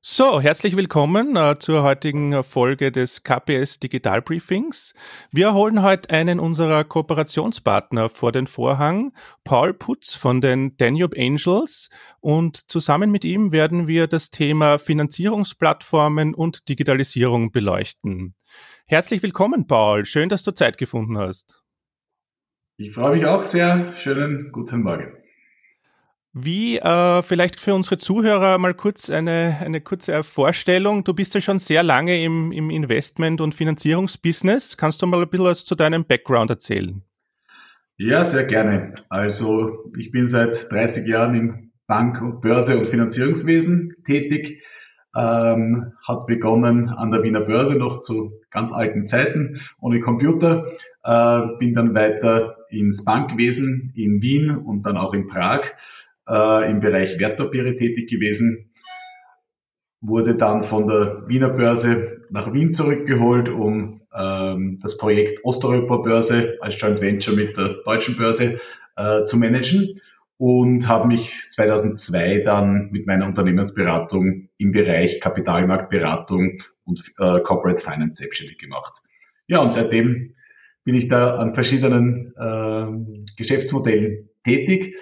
So, herzlich willkommen äh, zur heutigen Folge des KPS Digital Briefings. Wir holen heute einen unserer Kooperationspartner vor den Vorhang, Paul Putz von den Danube Angels. Und zusammen mit ihm werden wir das Thema Finanzierungsplattformen und Digitalisierung beleuchten. Herzlich willkommen, Paul. Schön, dass du Zeit gefunden hast. Ich freue mich auch sehr. Schönen guten Morgen. Wie äh, vielleicht für unsere Zuhörer mal kurz eine, eine kurze Vorstellung. Du bist ja schon sehr lange im, im Investment- und Finanzierungsbusiness. Kannst du mal ein bisschen was zu deinem Background erzählen? Ja, sehr gerne. Also ich bin seit 30 Jahren im Bank- und Börse- und Finanzierungswesen tätig. Ähm, hat begonnen an der Wiener Börse noch zu ganz alten Zeiten ohne Computer. Äh, bin dann weiter ins Bankwesen in Wien und dann auch in Prag äh, im Bereich Wertpapiere tätig gewesen, wurde dann von der Wiener Börse nach Wien zurückgeholt, um ähm, das Projekt Osteuropa Börse als Joint Venture mit der deutschen Börse äh, zu managen und habe mich 2002 dann mit meiner Unternehmensberatung im Bereich Kapitalmarktberatung und äh, Corporate Finance selbstständig gemacht. Ja, und seitdem bin ich da an verschiedenen äh, Geschäftsmodellen tätig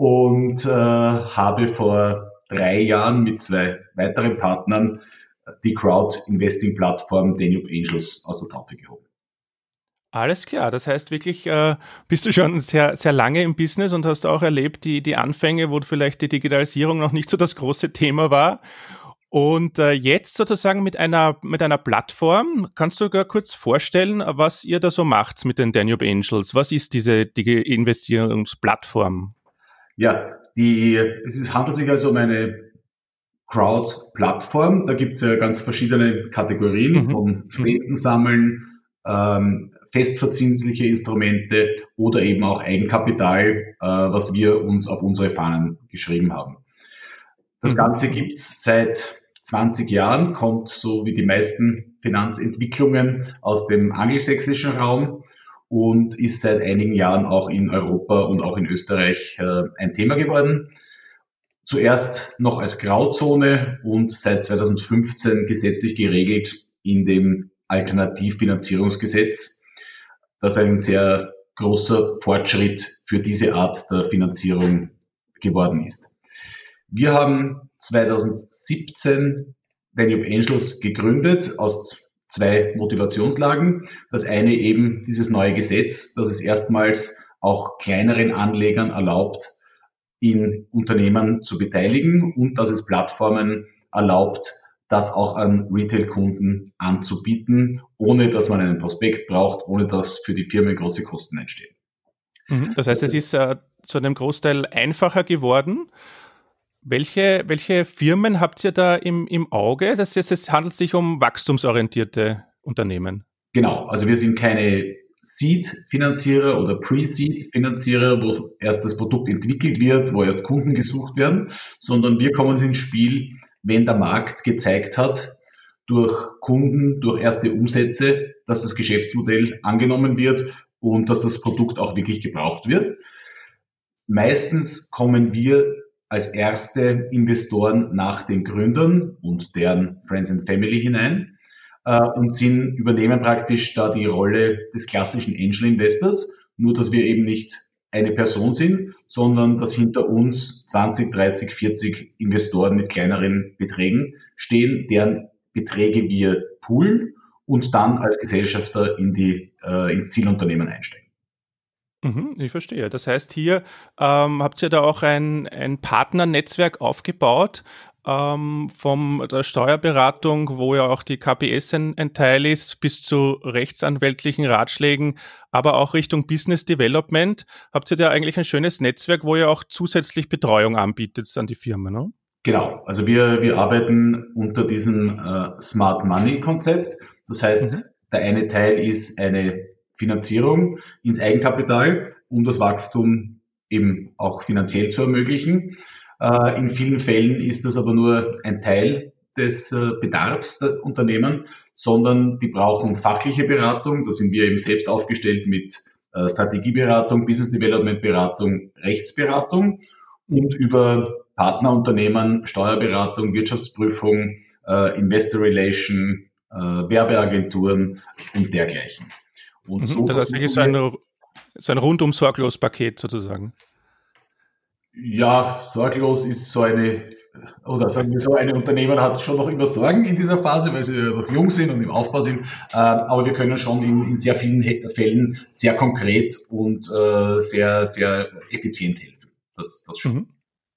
und äh, habe vor drei Jahren mit zwei weiteren Partnern die Crowd-Investing-Plattform Danube Angels aus der Taufe gehoben. Alles klar, das heißt wirklich, äh, bist du schon sehr, sehr lange im Business und hast auch erlebt, die, die Anfänge, wo vielleicht die Digitalisierung noch nicht so das große Thema war. Und äh, jetzt sozusagen mit einer, mit einer Plattform, kannst du gar kurz vorstellen, was ihr da so macht mit den Danube Angels? Was ist diese die Investierungsplattform? Ja, die, es ist, handelt sich also um eine Crowd-Plattform. Da gibt es ja ganz verschiedene Kategorien, mhm. vom Spenden sammeln, ähm, festverzinsliche Instrumente oder eben auch Eigenkapital, äh, was wir uns auf unsere Fahnen geschrieben haben. Das mhm. Ganze gibt's seit 20 Jahren, kommt so wie die meisten Finanzentwicklungen aus dem angelsächsischen Raum und ist seit einigen Jahren auch in Europa und auch in Österreich äh, ein Thema geworden. Zuerst noch als Grauzone und seit 2015 gesetzlich geregelt in dem Alternativfinanzierungsgesetz, das ein sehr großer Fortschritt für diese Art der Finanzierung geworden ist. Wir haben 2017 Danube Angels gegründet aus zwei Motivationslagen. Das eine eben dieses neue Gesetz, das es erstmals auch kleineren Anlegern erlaubt, in Unternehmen zu beteiligen und dass es Plattformen erlaubt, das auch an Retail-Kunden anzubieten, ohne dass man einen Prospekt braucht, ohne dass für die Firmen große Kosten entstehen. Mhm. Das heißt, es ist äh, zu einem Großteil einfacher geworden. Welche, welche Firmen habt ihr da im, im Auge? Das heißt, es handelt sich um wachstumsorientierte Unternehmen. Genau, also wir sind keine Seed-Finanzierer oder Pre-Seed-Finanzierer, wo erst das Produkt entwickelt wird, wo erst Kunden gesucht werden, sondern wir kommen ins Spiel, wenn der Markt gezeigt hat, durch Kunden, durch erste Umsätze, dass das Geschäftsmodell angenommen wird und dass das Produkt auch wirklich gebraucht wird. Meistens kommen wir als erste Investoren nach den Gründern und deren Friends and Family hinein äh, und sind, übernehmen praktisch da die Rolle des klassischen Angel Investors, nur dass wir eben nicht eine Person sind, sondern dass hinter uns 20, 30, 40 Investoren mit kleineren Beträgen stehen, deren Beträge wir poolen und dann als Gesellschafter in die, äh, ins Zielunternehmen einsteigen. Mhm, ich verstehe. Das heißt, hier ähm, habt ihr da auch ein, ein Partnernetzwerk aufgebaut ähm, vom der Steuerberatung, wo ja auch die KPS ein, ein, Teil ist, bis zu rechtsanwältlichen Ratschlägen, aber auch Richtung Business Development. Habt ihr da eigentlich ein schönes Netzwerk, wo ihr auch zusätzlich Betreuung anbietet an die Firma, ne? Genau, also wir, wir arbeiten unter diesem äh, Smart Money Konzept. Das heißt, mhm. der eine Teil ist eine Finanzierung ins Eigenkapital, um das Wachstum eben auch finanziell zu ermöglichen. Äh, in vielen Fällen ist das aber nur ein Teil des äh, Bedarfs der Unternehmen, sondern die brauchen fachliche Beratung. Da sind wir eben selbst aufgestellt mit äh, Strategieberatung, Business Development Beratung, Rechtsberatung und über Partnerunternehmen, Steuerberatung, Wirtschaftsprüfung, Investor Relation, Werbeagenturen und dergleichen. Und mhm, so das heißt wirklich so ein, so ein rundum sorglos Paket sozusagen. Ja, sorglos ist so eine, oder sagen wir so, eine Unternehmer hat schon noch immer Sorgen in dieser Phase, weil sie ja noch jung sind und im Aufbau sind. Äh, aber wir können schon in, in sehr vielen Fällen sehr konkret und äh, sehr, sehr effizient helfen. Das, das schon. Mhm.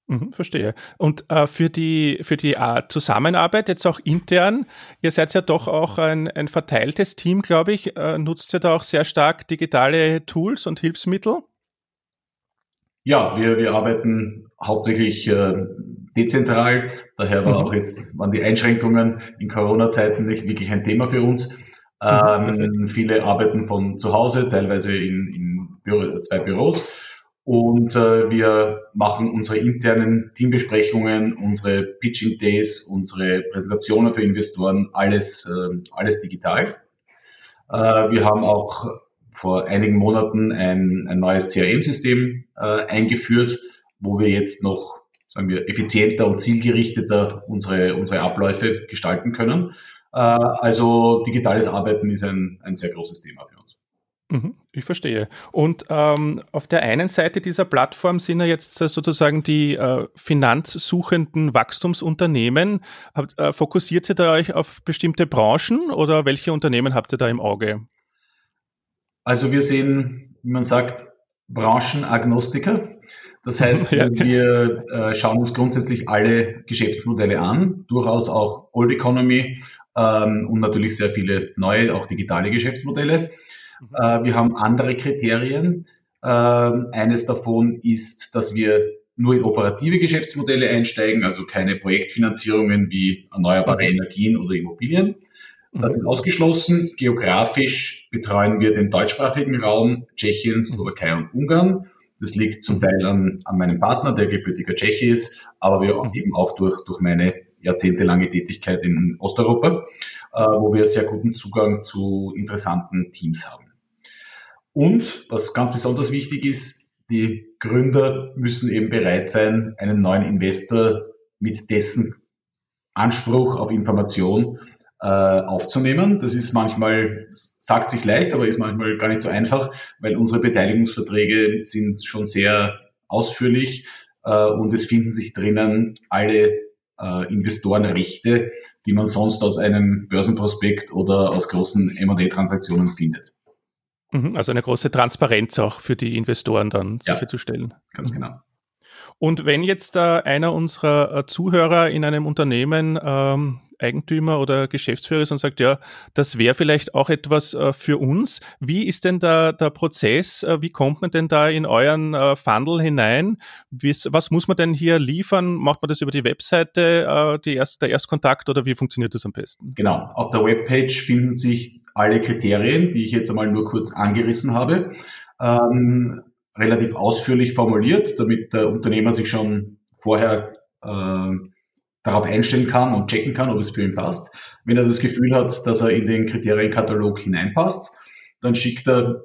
Mhm, verstehe. Und äh, für die, für die äh, Zusammenarbeit jetzt auch intern, ihr seid ja doch auch ein, ein verteiltes Team, glaube ich. Äh, nutzt ihr da auch sehr stark digitale Tools und Hilfsmittel? Ja, wir, wir arbeiten hauptsächlich äh, dezentral. Daher war mhm. auch jetzt, waren die Einschränkungen in Corona-Zeiten nicht wirklich ein Thema für uns. Mhm, ähm, viele arbeiten von zu Hause, teilweise in, in Büro, zwei Büros. Und äh, wir machen unsere internen Teambesprechungen, unsere Pitching Days, unsere Präsentationen für Investoren, alles, äh, alles digital. Äh, wir haben auch vor einigen Monaten ein, ein neues CRM-System äh, eingeführt, wo wir jetzt noch, sagen wir, effizienter und zielgerichteter unsere, unsere Abläufe gestalten können. Äh, also digitales Arbeiten ist ein, ein sehr großes Thema ich verstehe. Und ähm, auf der einen Seite dieser Plattform sind ja jetzt sozusagen die äh, finanzsuchenden Wachstumsunternehmen. Habt, äh, fokussiert ihr da euch auf bestimmte Branchen oder welche Unternehmen habt ihr da im Auge? Also wir sehen, wie man sagt, Branchenagnostiker. Das heißt, ja, wir äh, schauen uns grundsätzlich alle Geschäftsmodelle an, durchaus auch Old Economy ähm, und natürlich sehr viele neue, auch digitale Geschäftsmodelle. Mhm. Äh, wir haben andere Kriterien. Äh, eines davon ist, dass wir nur in operative Geschäftsmodelle einsteigen, also keine Projektfinanzierungen wie erneuerbare mhm. Energien oder Immobilien. Das mhm. ist ausgeschlossen. Geografisch betreuen wir den deutschsprachigen Raum, Tschechien, mhm. Slowakei und Ungarn. Das liegt zum Teil an, an meinem Partner, der gebürtiger Tscheche ist, aber wir mhm. eben auch durch, durch meine jahrzehntelange Tätigkeit in Osteuropa, äh, wo wir sehr guten Zugang zu interessanten Teams haben. Und was ganz besonders wichtig ist, die Gründer müssen eben bereit sein, einen neuen Investor mit dessen Anspruch auf Information äh, aufzunehmen. Das ist manchmal, sagt sich leicht, aber ist manchmal gar nicht so einfach, weil unsere Beteiligungsverträge sind schon sehr ausführlich äh, und es finden sich drinnen alle äh, Investorenrechte, die man sonst aus einem Börsenprospekt oder aus großen M&A-Transaktionen findet. Mhm, also eine große Transparenz auch für die Investoren dann ja, sicherzustellen. Ganz genau. Und wenn jetzt äh, einer unserer äh, Zuhörer in einem Unternehmen ähm, Eigentümer oder Geschäftsführer ist und sagt, ja, das wäre vielleicht auch etwas äh, für uns. Wie ist denn da der Prozess? Äh, wie kommt man denn da in euren äh, Funnel hinein? Wie's, was muss man denn hier liefern? Macht man das über die Webseite, äh, die erst, der Erstkontakt oder wie funktioniert das am besten? Genau, auf der Webpage finden sich alle Kriterien, die ich jetzt einmal nur kurz angerissen habe. Ähm, relativ ausführlich formuliert, damit der Unternehmer sich schon vorher äh, darauf einstellen kann und checken kann, ob es für ihn passt. Wenn er das Gefühl hat, dass er in den Kriterienkatalog hineinpasst, dann schickt er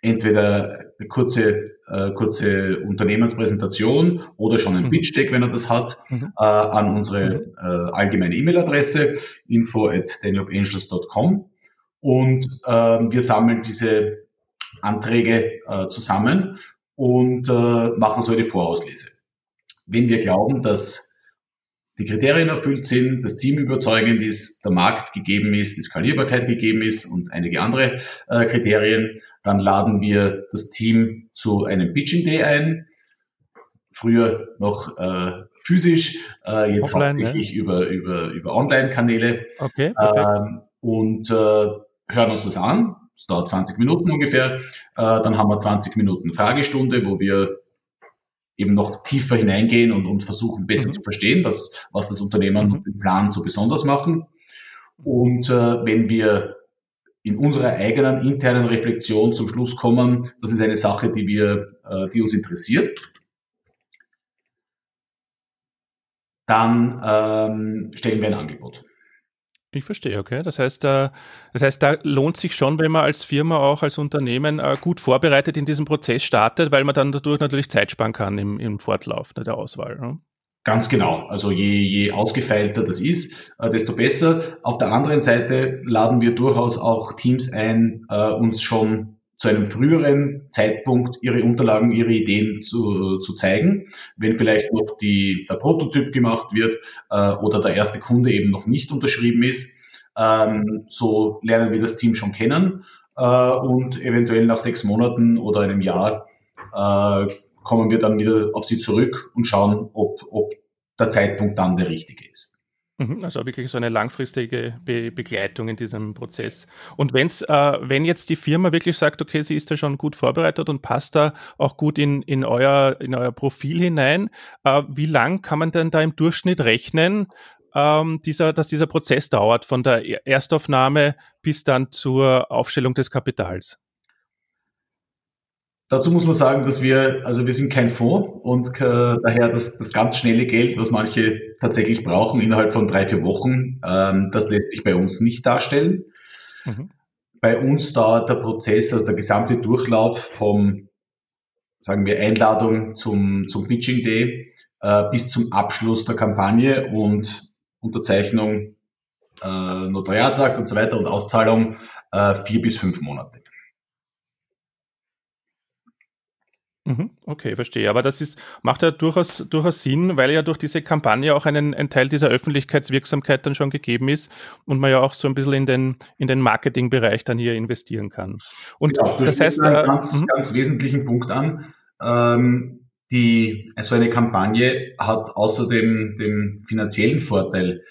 entweder eine kurze, äh, kurze Unternehmenspräsentation oder schon ein mhm. Pitch Deck, wenn er das hat, mhm. äh, an unsere mhm. äh, allgemeine E-Mail-Adresse info at danielangels.com und äh, wir sammeln diese Anträge äh, zusammen und äh, machen so eine Vorauslese. Wenn wir glauben, dass die Kriterien erfüllt sind, das Team überzeugend ist, der Markt gegeben ist, die Skalierbarkeit gegeben ist und einige andere äh, Kriterien, dann laden wir das Team zu einem Pitching Day ein. Früher noch äh, physisch, äh, jetzt Offline, hauptsächlich ja. über, über, über Online-Kanäle. Okay, ähm, und äh, hören uns das an. Es dauert 20 Minuten ungefähr. Äh, dann haben wir 20 Minuten Fragestunde, wo wir eben noch tiefer hineingehen und, und versuchen besser mhm. zu verstehen, was, was das Unternehmen mhm. und den Plan so besonders machen. Und äh, wenn wir in unserer eigenen internen Reflexion zum Schluss kommen, das ist eine Sache, die wir, äh, die uns interessiert, dann ähm, stellen wir ein Angebot. Ich verstehe, okay. Das heißt, äh, das heißt, da lohnt sich schon, wenn man als Firma auch als Unternehmen äh, gut vorbereitet in diesem Prozess startet, weil man dann dadurch natürlich Zeit sparen kann im, im Fortlauf der Auswahl. Ne? Ganz genau. Also je, je ausgefeilter das ist, äh, desto besser. Auf der anderen Seite laden wir durchaus auch Teams ein, uns schon zu einem früheren Zeitpunkt ihre Unterlagen, ihre Ideen zu, zu zeigen, wenn vielleicht noch die, der Prototyp gemacht wird äh, oder der erste Kunde eben noch nicht unterschrieben ist. Ähm, so lernen wir das Team schon kennen äh, und eventuell nach sechs Monaten oder einem Jahr äh, kommen wir dann wieder auf sie zurück und schauen, ob, ob der Zeitpunkt dann der richtige ist. Mhm, also wirklich so eine langfristige Be Begleitung in diesem Prozess. Und wenn's, äh, wenn jetzt die Firma wirklich sagt, okay, sie ist da schon gut vorbereitet und passt da auch gut in, in, euer, in euer Profil hinein, äh, wie lang kann man denn da im Durchschnitt rechnen, ähm, dieser, dass dieser Prozess dauert, von der Erstaufnahme bis dann zur Aufstellung des Kapitals? Dazu muss man sagen, dass wir, also wir sind kein Fonds und äh, daher das, das ganz schnelle Geld, was manche tatsächlich brauchen innerhalb von drei, vier Wochen, ähm, das lässt sich bei uns nicht darstellen. Mhm. Bei uns dauert der Prozess, also der gesamte Durchlauf vom, sagen wir, Einladung zum, zum Pitching Day äh, bis zum Abschluss der Kampagne und Unterzeichnung, äh, Notariatsakt und so weiter und Auszahlung äh, vier bis fünf Monate. Mhm, okay, verstehe. Aber das ist, macht ja durchaus, durchaus Sinn, weil ja durch diese Kampagne auch einen, ein Teil dieser Öffentlichkeitswirksamkeit dann schon gegeben ist und man ja auch so ein bisschen in den, in den Marketingbereich dann hier investieren kann. Und genau, das heißt. Einen äh, ganz, mhm. ganz wesentlichen Punkt an. Ähm, die, also eine Kampagne hat außerdem dem finanziellen Vorteil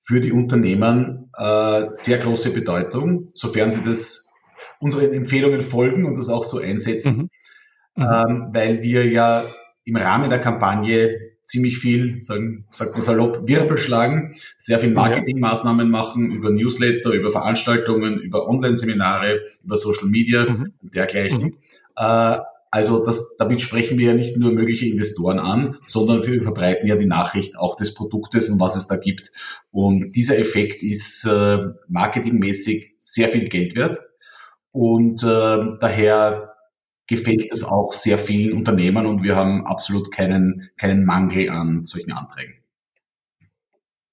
für die Unternehmen äh, sehr große Bedeutung, sofern sie das unseren Empfehlungen folgen und das auch so einsetzen. Mhm mhm. ähm, weil wir ja im Rahmen der Kampagne ziemlich viel, sagen, sagt man salopp, Wirbel schlagen, sehr viel Marketingmaßnahmen machen über Newsletter, über Veranstaltungen, über Online-Seminare, über Social Media mhm. und dergleichen. Mhm. Äh, also das, damit sprechen wir ja nicht nur mögliche Investoren an, sondern wir verbreiten ja die Nachricht auch des Produktes und was es da gibt. Und dieser Effekt ist äh, marketingmäßig sehr viel Geld wert. Und äh, daher gefällt es auch sehr vielen Unternehmern und wir haben absolut keinen, keinen Mangel an solchen Anträgen.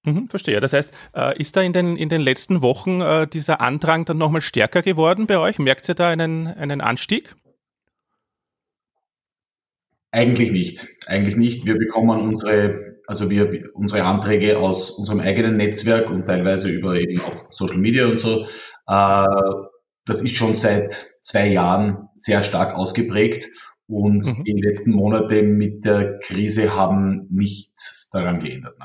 Mhm, verstehe. Das heißt, äh, ist da in den, in den letzten Wochen äh, dieser Andrang dann nochmal stärker geworden bei euch? Merkt ihr da einen, einen Anstieg? Eigentlich nicht. Eigentlich nicht. Wir bekommen unsere, also wir, unsere Anträge aus unserem eigenen Netzwerk und teilweise über eben auch Social Media und so. Äh, das ist schon seit zwei Jahren sehr stark ausgeprägt und mhm. die letzten Monate mit der Krise haben nichts daran geändert.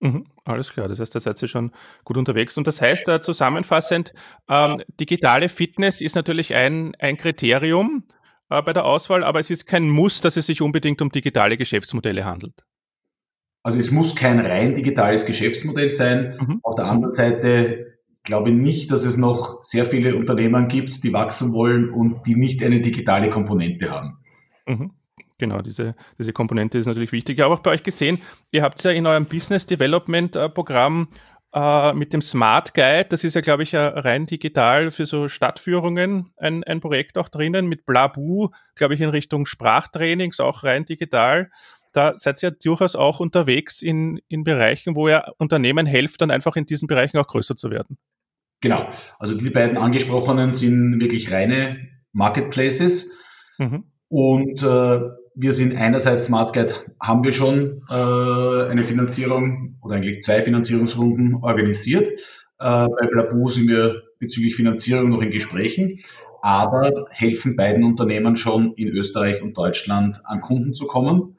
Mhm, alles klar, das heißt, da seid ihr schon gut unterwegs. Und das heißt, äh, zusammenfassend, ähm, digitale Fitness ist natürlich ein, ein Kriterium äh, bei der Auswahl, aber es ist kein Muss, dass es sich unbedingt um digitale Geschäftsmodelle handelt. Also es muss kein rein digitales Geschäftsmodell sein. Mhm. Auf der anderen Seite glaube nicht, dass es noch sehr viele Unternehmen gibt, die wachsen wollen und die nicht eine digitale Komponente haben. Mhm. Genau, diese, diese Komponente ist natürlich wichtig. Ich habe auch bei euch gesehen, ihr habt ja in eurem Business Development äh, Programm äh, mit dem Smart Guide, das ist ja, glaube ich, rein digital für so Stadtführungen ein, ein Projekt auch drinnen, mit Blabu, glaube ich, in Richtung Sprachtrainings, auch rein digital da seid ihr durchaus auch unterwegs in, in Bereichen, wo ihr Unternehmen helft, dann einfach in diesen Bereichen auch größer zu werden. Genau. Also diese beiden angesprochenen sind wirklich reine Marketplaces. Mhm. Und äh, wir sind einerseits Smart Guide, haben wir schon äh, eine Finanzierung oder eigentlich zwei Finanzierungsrunden organisiert. Äh, bei Blabu sind wir bezüglich Finanzierung noch in Gesprächen, aber helfen beiden Unternehmen schon in Österreich und Deutschland an Kunden zu kommen.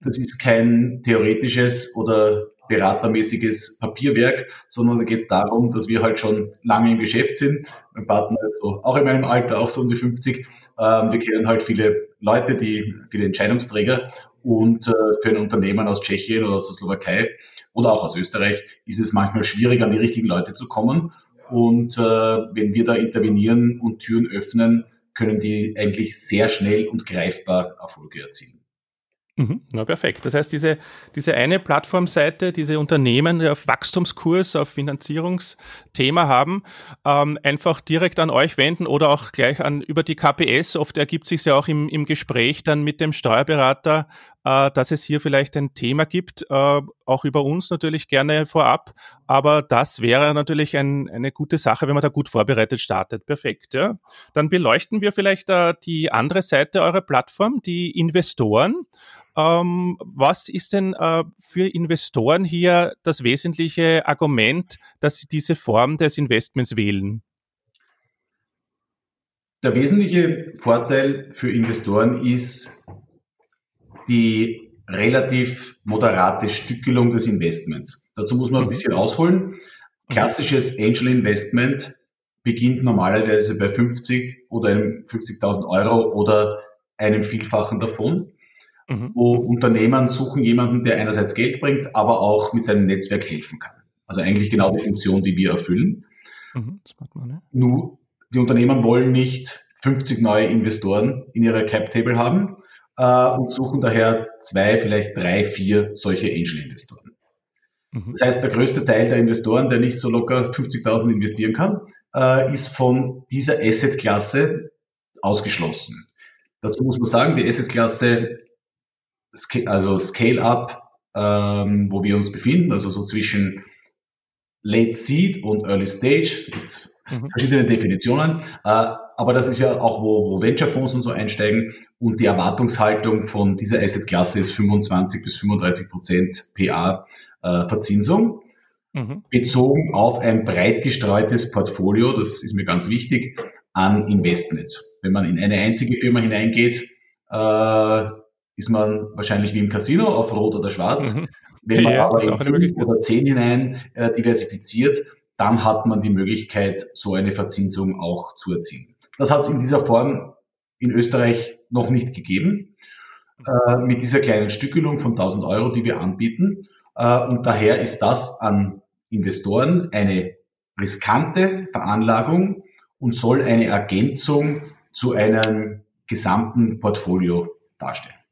Das ist kein theoretisches oder beratermäßiges Papierwerk, sondern da geht es darum, dass wir halt schon lange im Geschäft sind. Mein Partner ist so, auch in meinem Alter, auch so um die 50. Ähm, wir kennen halt viele Leute, die, viele Entscheidungsträger und äh, für ein Unternehmen aus Tschechien oder aus der Slowakei oder auch aus Österreich ist es manchmal schwierig, an die richtigen Leute zu kommen. Und äh, wenn wir da intervenieren und Türen öffnen, können die eigentlich sehr schnell und greifbar Erfolge erzielen. Mhm. Na perfekt. Das heißt, diese, diese eine Plattformseite, diese Unternehmen, die auf Wachstumskurs, auf Finanzierungsthema haben, ähm, einfach direkt an euch wenden oder auch gleich an über die KPS. Oft ergibt sich ja auch im, im Gespräch dann mit dem Steuerberater äh, dass es hier vielleicht ein Thema gibt, äh, auch über uns natürlich gerne vorab, aber das wäre natürlich ein, eine gute Sache, wenn man da gut vorbereitet startet. Perfekt, ja. Dann beleuchten wir vielleicht äh, die andere Seite eurer Plattform, die Investoren. Ähm, was ist denn äh, für Investoren hier das wesentliche Argument, dass sie diese Form des Investments wählen? Der wesentliche Vorteil für Investoren ist die relativ moderate Stückelung des Investments. Dazu muss man ein mhm. bisschen ausholen. Klassisches Angel Investment beginnt normalerweise bei 50 oder 50.000 Euro oder einem Vielfachen davon mhm. wo Unternehmen suchen jemanden, der einerseits Geld bringt, aber auch mit seinem Netzwerk helfen kann. Also eigentlich genau die Funktion, die wir erfüllen. Mhm, man, ne? Nur, die Unternehmen wollen nicht 50 neue Investoren in ihrer Cap-Table haben äh, und suchen daher zwei, vielleicht drei, vier solche Angel-Investoren. Mhm. Das heißt, der größte Teil der Investoren, der nicht so locker 50.000 investieren kann, äh, ist von dieser Asset-Klasse ausgeschlossen. Dazu muss man sagen, die Asset-Klasse also Scale-up, ähm, wo wir uns befinden, also so zwischen Late Seed und Early Stage, mhm. verschiedene Definitionen, äh, aber das ist ja auch, wo, wo Venture-Fonds und so einsteigen und die Erwartungshaltung von dieser Asset-Klasse ist 25 bis 35 Prozent PA äh, Verzinsung. Mhm. bezogen auf ein breit gestreutes Portfolio, das ist mir ganz wichtig, an Investments. Wenn man in eine einzige Firma hineingeht, äh, ist man wahrscheinlich wie im Casino auf Rot oder Schwarz. Mhm. Wenn man ja, aber in fünf oder zehn hinein äh, diversifiziert, dann hat man die Möglichkeit, so eine Verzinsung auch zu erzielen. Das hat es in dieser Form in Österreich noch nicht gegeben, äh, mit dieser kleinen Stückelung von 1000 Euro, die wir anbieten. Äh, und daher ist das an Investoren eine riskante Veranlagung und soll eine Ergänzung zu einem gesamten Portfolio darstellen.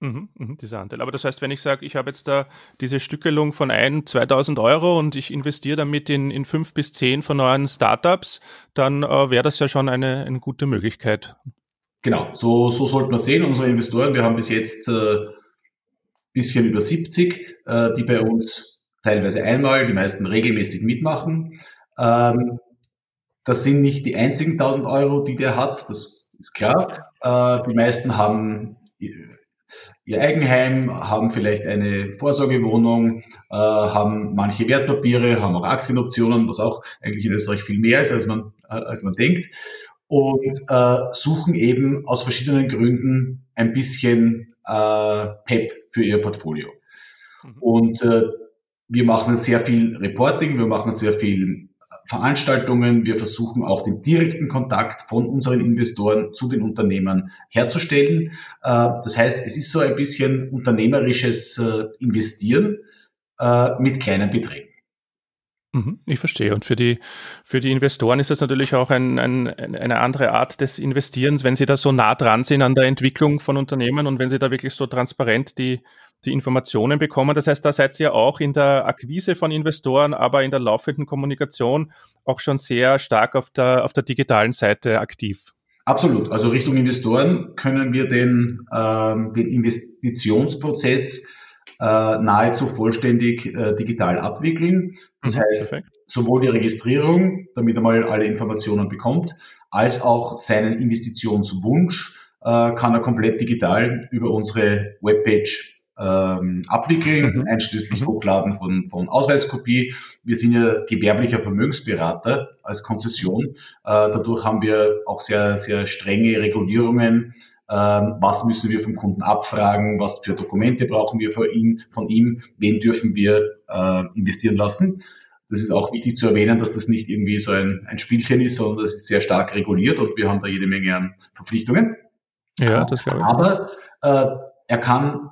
Mhm, mhm, dieser Anteil. Aber das heißt, wenn ich sage, ich habe jetzt da diese Stückelung von 1, 2000 Euro und ich investiere damit in, in fünf bis zehn von neuen Startups, dann äh, wäre das ja schon eine, eine gute Möglichkeit. Genau, so, so sollte man sehen. Unsere Investoren, wir haben bis jetzt äh, bisschen über 70, äh, die bei uns teilweise einmal, die meisten regelmäßig mitmachen. Ähm, das sind nicht die einzigen 1000 Euro, die der hat, das ist klar. Äh, die meisten haben ihr Eigenheim, haben vielleicht eine Vorsorgewohnung, äh, haben manche Wertpapiere, haben auch Aktienoptionen, was auch eigentlich in Österreich viel mehr ist, als man, äh, als man denkt. Und äh, suchen eben aus verschiedenen Gründen ein bisschen äh, PEP für ihr Portfolio. Mhm. Und äh, wir machen sehr viel Reporting, wir machen sehr viel Veranstaltungen. Wir versuchen auch den direkten Kontakt von unseren Investoren zu den Unternehmen herzustellen. Äh, das heißt, es ist so ein bisschen unternehmerisches äh, Investieren äh, mit kleinen Beträgen. Mhm, ich verstehe. Und für die, für die Investoren ist das natürlich auch ein, ein, eine andere Art des Investierens, wenn sie da so nah dran sind an der Entwicklung von Unternehmen und wenn sie da wirklich so transparent die, die Informationen bekommen. Das heißt, da seid ihr auch in der Akquise von Investoren, aber in der laufenden Kommunikation auch schon sehr stark auf der, auf der digitalen Seite aktiv. Absolut. Also Richtung Investoren können wir den, ähm, den Investitionsprozess nahezu vollständig äh, digital abwickeln. Das mhm, heißt, perfekt. sowohl die Registrierung, damit er mal alle Informationen bekommt, als auch seinen Investitionswunsch äh, kann er komplett digital über unsere Webpage ähm, abwickeln, mhm. einschließlich mhm. Hochladen von, von Ausweiskopie. Wir sind ja gewerblicher Vermögensberater als Konzession. Äh, dadurch haben wir auch sehr, sehr strenge Regulierungen. Ähm, was müssen wir vom Kunden abfragen? Was für Dokumente brauchen wir von ihm? Von ihm? Wen dürfen wir äh, investieren lassen? Das ist auch wichtig zu erwähnen, dass das nicht irgendwie so ein, ein Spielchen ist, sondern das ist sehr stark reguliert und wir haben da jede Menge an Verpflichtungen. Ja, das glaube ich. Aber äh, er kann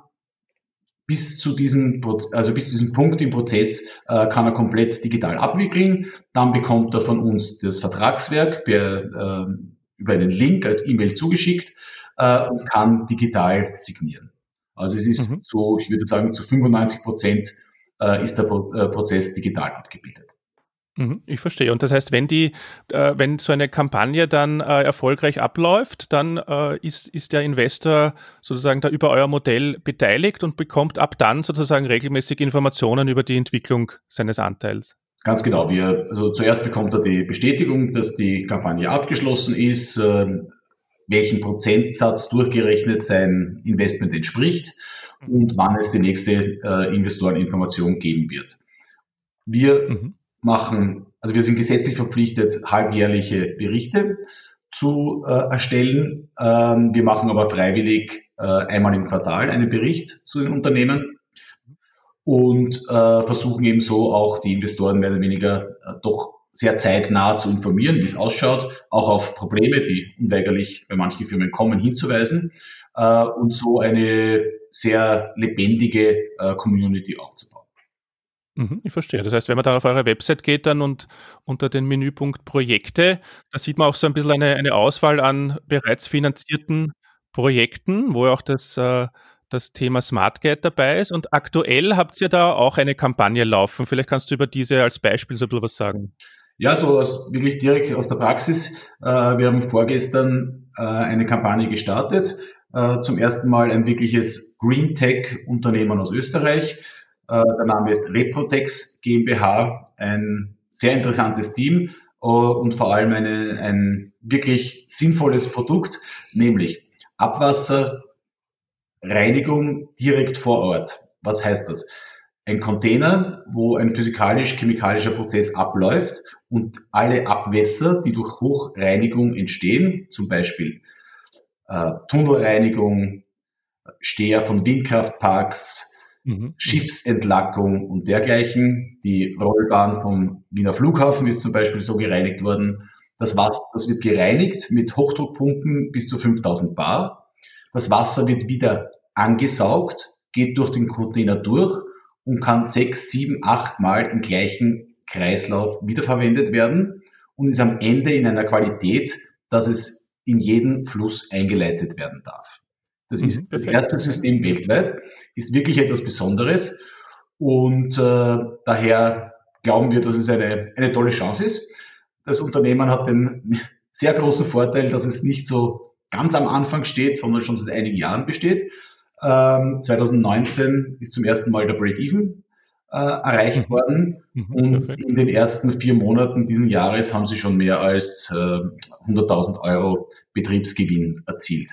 bis zu diesem, also bis zu diesem Punkt im Prozess äh, kann er komplett digital abwickeln. Dann bekommt er von uns das Vertragswerk per, äh, über einen Link als E-Mail zugeschickt äh, und kann digital signieren. Also es ist mhm. so, ich würde sagen, zu 95 Prozent äh, ist der Pro äh, Prozess digital abgebildet. Mhm, ich verstehe. Und das heißt, wenn die, äh, wenn so eine Kampagne dann äh, erfolgreich abläuft, dann äh, ist, ist der Investor sozusagen da über euer Modell beteiligt und bekommt ab dann sozusagen regelmäßig Informationen über die Entwicklung seines Anteils. Ganz genau. Wir, also zuerst bekommt er die Bestätigung, dass die Kampagne abgeschlossen ist, welchen Prozentsatz durchgerechnet sein Investment entspricht und wann es die nächste äh, Investoreninformation geben wird. Wir mhm machen, also wir sind gesetzlich verpflichtet, halbjährliche Berichte zu äh, erstellen. Ähm, wir machen aber freiwillig äh, einmal im Quartal einen Bericht zu den Unternehmen und äh, versuchen eben so auch die Investoren mehr oder weniger äh, doch sehr zeitnah zu informieren, wie es ausschaut, auch auf Probleme, die unweigerlich bei manchen Firmen kommen, hinzuweisen äh, und so eine sehr lebendige äh, Community aufzubauen. Mhm, ich verstehe. Das heißt, wenn man dann auf eure Website geht dann und unter den Menüpunkt Projekte, da sieht man auch so ein bisschen eine, eine Auswahl an bereits finanzierten Projekten, wo auch das, äh, das Thema SmartGate dabei ist. Und aktuell habt ihr da auch eine Kampagne laufen. Vielleicht kannst du über diese als Beispiel so ein bisschen was sagen. Ja, so aus, wirklich direkt aus der Praxis. Äh, wir haben vorgestern äh, eine Kampagne gestartet. Zum ersten Mal ein wirkliches Green Tech Unternehmen aus Österreich äh, der Name ist Reprotex GmbH, ein sehr interessantes Team äh, und vor allem eine, ein wirklich sinnvolles Produkt, nämlich Abwasserreinigung direkt vor Ort. Was heißt das? Ein Container, wo ein physikalisch-chemikalischer Prozess abläuft und alle Abwässer, die durch Hochreinigung entstehen, zum Beispiel äh, Tunnelreinigung, Steher von Windkraftparks, Mhm. Schiffsentlackung und dergleichen. Die Rollbahn vom Wiener Flughafen ist zum Beispiel so gereinigt worden. Das Wasser, das wird gereinigt mit Hochdruckpumpen bis zu 5000 Bar. Das Wasser wird wieder angesaugt, geht durch den Container durch und kann sechs, sieben, acht Mal im gleichen Kreislauf wiederverwendet werden und ist am Ende in einer Qualität, dass es in jeden Fluss eingeleitet werden darf. Das mhm, ist das erste System weltweit, ist wirklich etwas Besonderes und äh, daher glauben wir, dass es eine, eine tolle Chance ist. Das Unternehmen hat den sehr großen Vorteil, dass es nicht so ganz am Anfang steht, sondern schon seit einigen Jahren besteht. Ähm, 2019 ist zum ersten Mal der Break-Even äh, erreicht mhm. worden mhm, und perfekt. in den ersten vier Monaten diesen Jahres haben sie schon mehr als äh, 100.000 Euro Betriebsgewinn erzielt.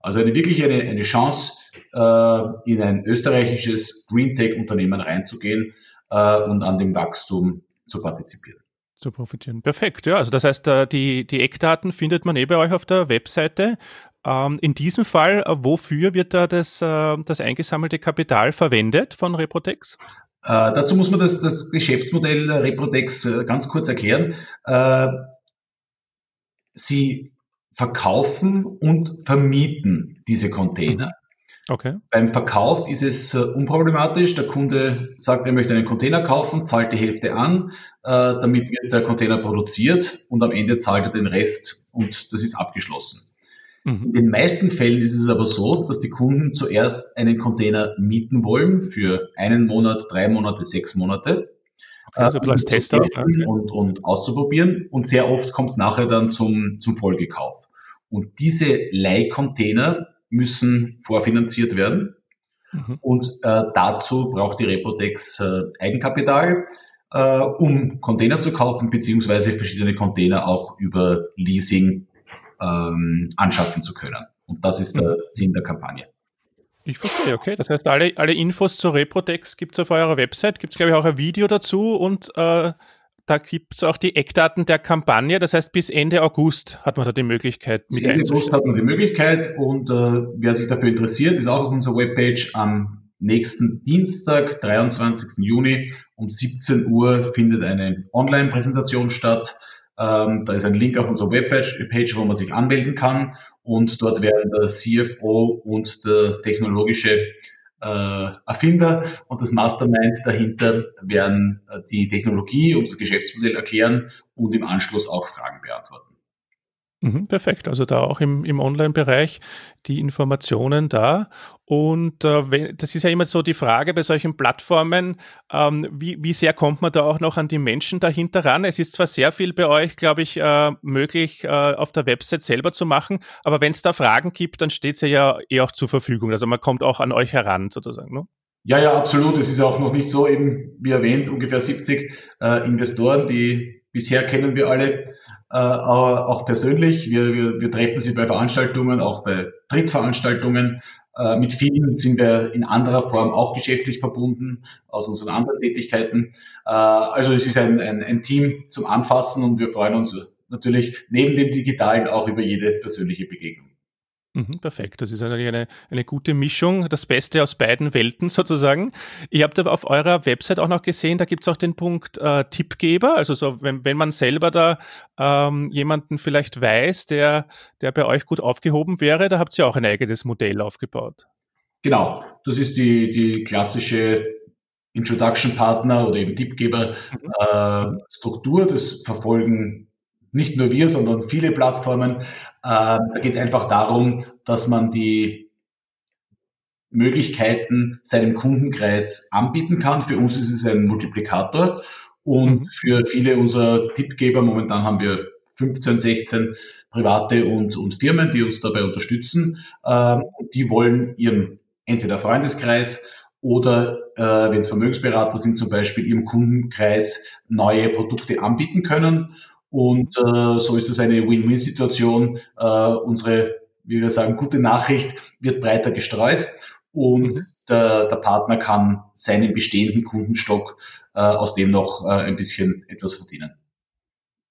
Also eine, wirklich eine, eine Chance, äh, in ein österreichisches Green Tech-Unternehmen reinzugehen äh, und an dem Wachstum zu partizipieren. Zu profitieren. Perfekt, ja. Also das heißt, äh, die, die Eckdaten findet man eh bei euch auf der Webseite. Ähm, in diesem Fall, äh, wofür wird da das, äh, das eingesammelte Kapital verwendet von Reprotex? Äh, dazu muss man das, das Geschäftsmodell Reprotex ganz kurz erklären. Äh, sie verkaufen und vermieten diese Container. Mhm. Okay. Beim Verkauf ist es äh, unproblematisch. Der Kunde sagt, er möchte einen Container kaufen, zahlt die Hälfte an, äh, damit wird der Container produziert und am Ende zahlt er den Rest und das ist abgeschlossen. Mhm. In den meisten Fällen ist es aber so, dass die Kunden zuerst einen Container mieten wollen für einen Monat, drei Monate, sechs Monate also als Tester. Okay. Und, und auszuprobieren. Und sehr oft kommt es nachher dann zum, zum Folgekauf. Und diese Leihcontainer müssen vorfinanziert werden. Mhm. Und äh, dazu braucht die Repotex äh, Eigenkapital, äh, um Container zu kaufen, beziehungsweise verschiedene Container auch über Leasing ähm, anschaffen zu können. Und das ist der mhm. Sinn der Kampagne. Ich verstehe, okay. Das heißt, alle, alle Infos zur Reprotex gibt es auf eurer Website. Gibt es, glaube ich, auch ein Video dazu und äh, da gibt es auch die Eckdaten der Kampagne. Das heißt, bis Ende August hat man da die Möglichkeit mit Bis Ende August hat man die Möglichkeit und äh, wer sich dafür interessiert, ist auch auf unserer Webpage am nächsten Dienstag, 23. Juni um 17 Uhr findet eine Online-Präsentation statt. Ähm, da ist ein Link auf unserer Webpage, wo man sich anmelden kann und dort werden der CFO und der technologische äh, Erfinder und das Mastermind dahinter werden äh, die Technologie und das Geschäftsmodell erklären und im Anschluss auch Fragen beantworten. Mhm, perfekt. Also da auch im, im Online-Bereich die Informationen da. Und äh, wenn, das ist ja immer so die Frage bei solchen Plattformen, ähm, wie, wie sehr kommt man da auch noch an die Menschen dahinter ran? Es ist zwar sehr viel bei euch, glaube ich, äh, möglich äh, auf der Website selber zu machen, aber wenn es da Fragen gibt, dann steht sie ja eh auch zur Verfügung. Also man kommt auch an euch heran sozusagen. Ne? Ja, ja, absolut. Es ist auch noch nicht so, eben wie erwähnt, ungefähr 70 äh, Investoren, die bisher kennen wir alle äh, auch persönlich. Wir, wir, wir treffen sie bei Veranstaltungen, auch bei Trittveranstaltungen. Äh, mit vielen sind wir in anderer Form auch geschäftlich verbunden aus unseren anderen Tätigkeiten. Äh, also es ist ein, ein, ein Team zum Anfassen und wir freuen uns natürlich neben dem Digitalen auch über jede persönliche Begegnung. Mhm, perfekt. Das ist eigentlich eine, eine gute Mischung, das Beste aus beiden Welten sozusagen. Ihr habt aber auf eurer Website auch noch gesehen, da gibt es auch den Punkt äh, Tippgeber. Also so, wenn, wenn man selber da ähm, jemanden vielleicht weiß, der, der bei euch gut aufgehoben wäre, da habt ihr auch ein eigenes Modell aufgebaut. Genau, das ist die, die klassische Introduction Partner oder eben Tippgeber mhm. äh, Struktur. Das verfolgen nicht nur wir, sondern viele Plattformen. Äh, da geht es einfach darum, dass man die Möglichkeiten seinem Kundenkreis anbieten kann. Für uns ist es ein Multiplikator und mhm. für viele unserer Tippgeber, momentan haben wir 15, 16 private und, und Firmen, die uns dabei unterstützen. Ähm, die wollen ihrem entweder Freundeskreis oder äh, wenn es Vermögensberater sind, zum Beispiel ihrem Kundenkreis neue Produkte anbieten können. Und äh, so ist es eine Win-Win-Situation. Äh, unsere, wie wir sagen, gute Nachricht wird breiter gestreut und mhm. der, der Partner kann seinen bestehenden Kundenstock äh, aus dem noch äh, ein bisschen etwas verdienen.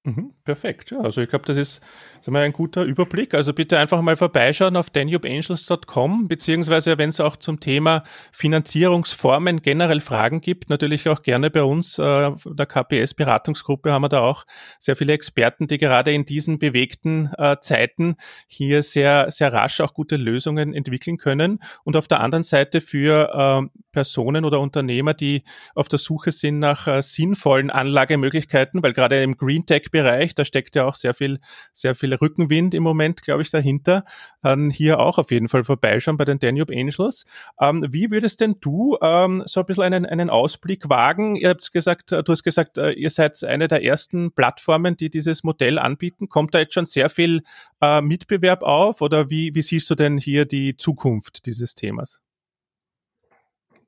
Mhm, perfekt. Ja, also ich glaube, das ist sagen wir, ein guter Überblick. Also bitte einfach mal vorbeischauen auf danubeangels.com, beziehungsweise wenn es auch zum Thema Finanzierungsformen generell Fragen gibt, natürlich auch gerne bei uns, äh, der KPS-Beratungsgruppe haben wir da auch sehr viele Experten, die gerade in diesen bewegten äh, Zeiten hier sehr, sehr rasch auch gute Lösungen entwickeln können. Und auf der anderen Seite für äh, Personen oder Unternehmer, die auf der Suche sind nach äh, sinnvollen Anlagemöglichkeiten, weil gerade im Green Tech Bereich, da steckt ja auch sehr viel, sehr viel Rückenwind im Moment, glaube ich, dahinter. Ähm, hier auch auf jeden Fall vorbeischauen bei den Danube Angels. Ähm, wie würdest denn du ähm, so ein bisschen einen, einen Ausblick wagen? Ihr habt gesagt, äh, du hast gesagt, äh, ihr seid eine der ersten Plattformen, die dieses Modell anbieten. Kommt da jetzt schon sehr viel äh, Mitbewerb auf oder wie, wie siehst du denn hier die Zukunft dieses Themas?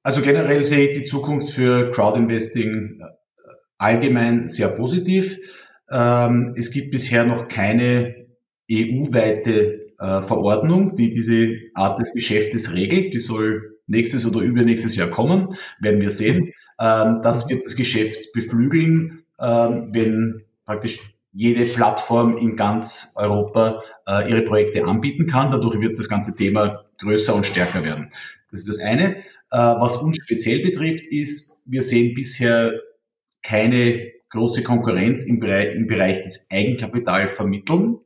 Also generell sehe ich die Zukunft für Crowdinvesting äh, allgemein sehr positiv. Ähm, es gibt bisher noch keine EU-weite äh, Verordnung, die diese Art des Geschäftes regelt. Die soll nächstes oder übernächstes Jahr kommen, werden wir sehen. Ähm, das wird das Geschäft beflügeln, ähm, wenn praktisch jede Plattform in ganz Europa äh, ihre Projekte anbieten kann. Dadurch wird das ganze Thema größer und stärker werden. Das ist das eine. Äh, was uns speziell betrifft, ist, wir sehen bisher keine große Konkurrenz im Bereich, im Bereich des Eigenkapitalvermitteln.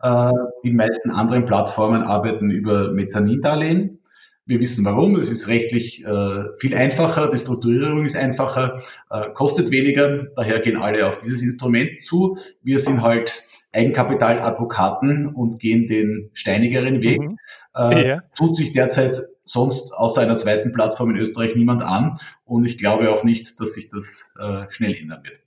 Äh, die meisten anderen Plattformen arbeiten über Mezzanindarlehen. Wir wissen warum. Es ist rechtlich äh, viel einfacher, die Strukturierung ist einfacher, äh, kostet weniger. Daher gehen alle auf dieses Instrument zu. Wir sind halt Eigenkapitaladvokaten und gehen den steinigeren Weg. Mhm. Äh, ja. Tut sich derzeit sonst außer einer zweiten Plattform in Österreich niemand an. Und ich glaube auch nicht, dass sich das äh, schnell ändern wird.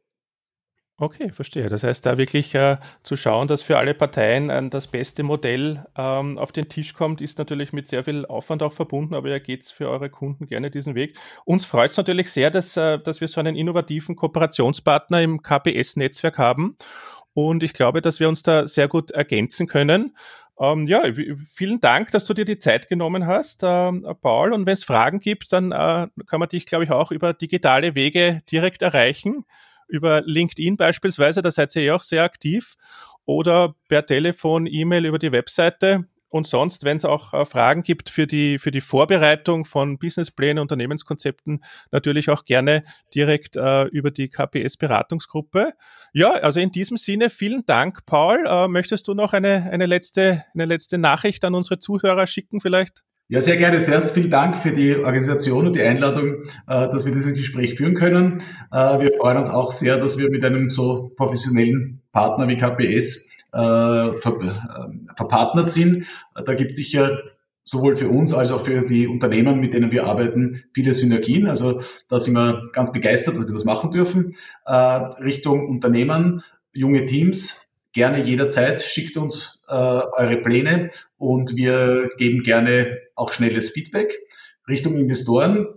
Okay, verstehe. Das heißt, da wirklich äh, zu schauen, dass für alle Parteien äh, das beste Modell ähm, auf den Tisch kommt, ist natürlich mit sehr viel Aufwand auch verbunden, aber ja geht's für eure Kunden gerne diesen Weg. Uns freut es natürlich sehr, dass, äh, dass wir so einen innovativen Kooperationspartner im KPS-Netzwerk haben. Und ich glaube, dass wir uns da sehr gut ergänzen können. Ähm, ja, vielen Dank, dass du dir die Zeit genommen hast, äh, Paul. Und wenn es Fragen gibt, dann äh, kann man dich, glaube ich, auch über digitale Wege direkt erreichen über LinkedIn beispielsweise, da seid ihr ja auch sehr aktiv, oder per Telefon, E-Mail über die Webseite. Und sonst, wenn es auch äh, Fragen gibt für die, für die Vorbereitung von Businessplänen, Unternehmenskonzepten, natürlich auch gerne direkt äh, über die KPS-Beratungsgruppe. Ja, also in diesem Sinne, vielen Dank, Paul. Äh, möchtest du noch eine, eine, letzte, eine letzte Nachricht an unsere Zuhörer schicken vielleicht? Ja, sehr gerne. Zuerst vielen Dank für die Organisation und die Einladung, äh, dass wir dieses Gespräch führen können. Äh, wir freuen uns auch sehr, dass wir mit einem so professionellen Partner wie KPS äh, verpartnert sind. Da gibt es sicher sowohl für uns als auch für die Unternehmen, mit denen wir arbeiten, viele Synergien. Also da sind wir ganz begeistert, dass wir das machen dürfen. Richtung Unternehmen, junge Teams, gerne jederzeit schickt uns eure Pläne und wir geben gerne auch schnelles Feedback. Richtung Investoren,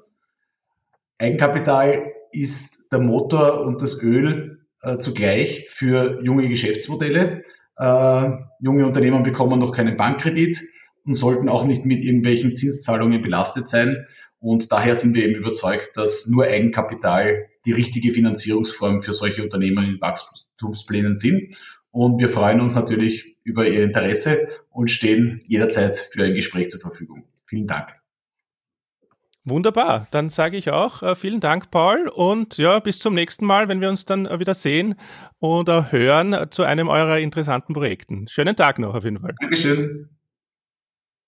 Eigenkapital ist der Motor und das Öl äh, zugleich für junge Geschäftsmodelle. Äh, junge Unternehmen bekommen noch keinen Bankkredit und sollten auch nicht mit irgendwelchen Zinszahlungen belastet sein. Und daher sind wir eben überzeugt, dass nur Eigenkapital die richtige Finanzierungsform für solche Unternehmen in Wachstumsplänen sind. Und wir freuen uns natürlich über Ihr Interesse und stehen jederzeit für ein Gespräch zur Verfügung. Vielen Dank. Wunderbar, dann sage ich auch äh, vielen Dank, Paul, und ja, bis zum nächsten Mal, wenn wir uns dann äh, wieder sehen oder hören zu einem eurer interessanten Projekten. Schönen Tag noch auf jeden Fall. Dankeschön.